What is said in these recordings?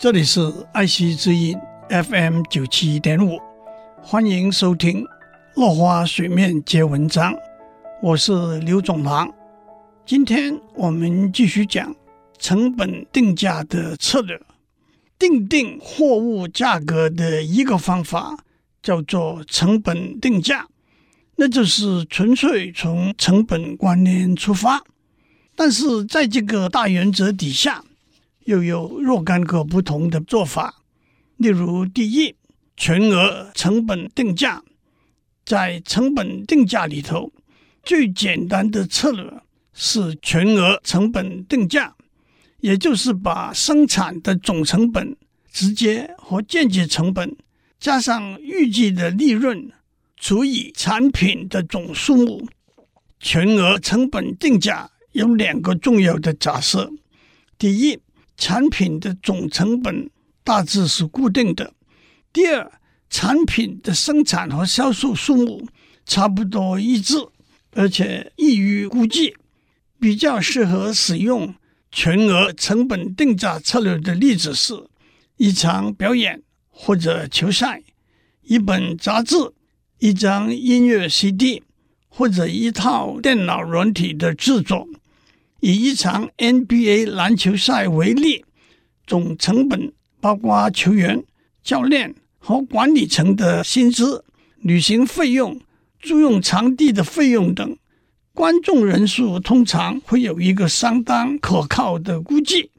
这里是爱惜之音 FM 九七点五，欢迎收听《落花水面皆文章》，我是刘总郎。今天我们继续讲成本定价的策略。定定货物价格的一个方法叫做成本定价，那就是纯粹从成本观念出发，但是在这个大原则底下，又有若干个不同的做法。例如，第一，全额成本定价，在成本定价里头，最简单的策略是全额成本定价。也就是把生产的总成本直接和间接成本加上预计的利润除以产品的总数目。全额成本定价有两个重要的假设：第一，产品的总成本大致是固定的；第二，产品的生产和销售数目差不多一致，而且易于估计，比较适合使用。全额成本定价策略的例子是：一场表演或者球赛，一本杂志，一张音乐 CD，或者一套电脑软体的制作。以一场 NBA 篮球赛为例，总成本包括球员、教练和管理层的薪资、旅行费用、租用场地的费用等。观众人数通常会有一个相当可靠的估计。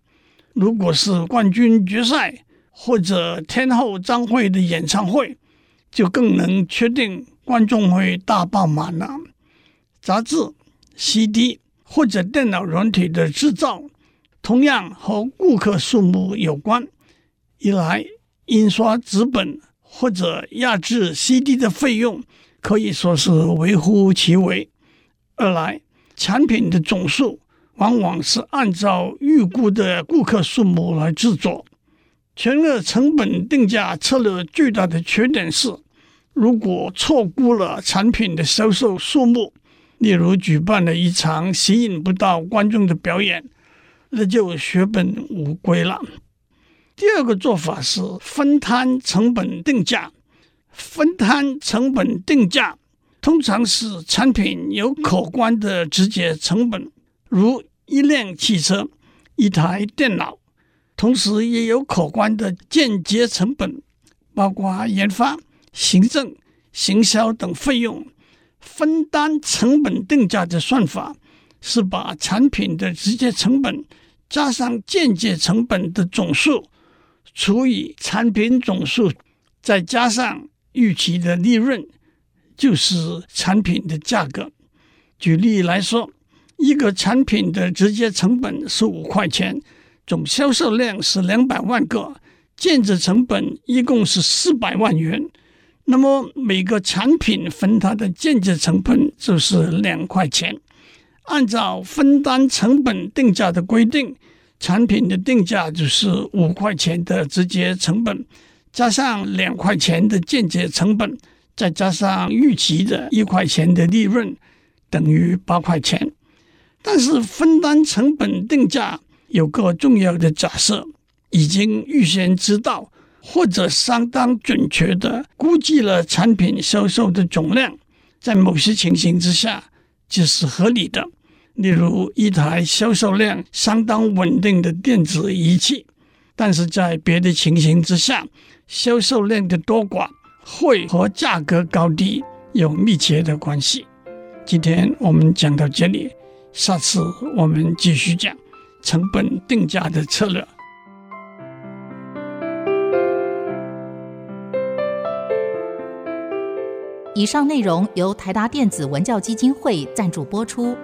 如果是冠军决赛或者天后张惠的演唱会，就更能确定观众会大爆满了。杂志、CD 或者电脑软体的制造，同样和顾客数目有关。一来，印刷纸本或者压制 CD 的费用可以说是微乎其微。二来，产品的总数往往是按照预估的顾客数目来制作。全额成本定价策略最大的缺点是，如果错估了产品的销售数目，例如举办了一场吸引不到观众的表演，那就血本无归了。第二个做法是分摊成本定价，分摊成本定价。通常是产品有可观的直接成本，如一辆汽车、一台电脑；同时也有可观的间接成本，包括研发、行政、行销等费用。分担成本定价的算法是把产品的直接成本加上间接成本的总数除以产品总数，再加上预期的利润。就是产品的价格。举例来说，一个产品的直接成本是五块钱，总销售量是两百万个，间接成本一共是四百万元。那么每个产品分它的间接成本就是两块钱。按照分担成本定价的规定，产品的定价就是五块钱的直接成本，加上两块钱的间接成本。再加上预期的一块钱的利润，等于八块钱。但是分担成本定价有个重要的假设：已经预先知道或者相当准确地估计了产品销售的总量，在某些情形之下就是合理的。例如，一台销售量相当稳定的电子仪器，但是在别的情形之下，销售量的多寡。会和价格高低有密切的关系。今天我们讲到这里，下次我们继续讲成本定价的策略。以上内容由台达电子文教基金会赞助播出。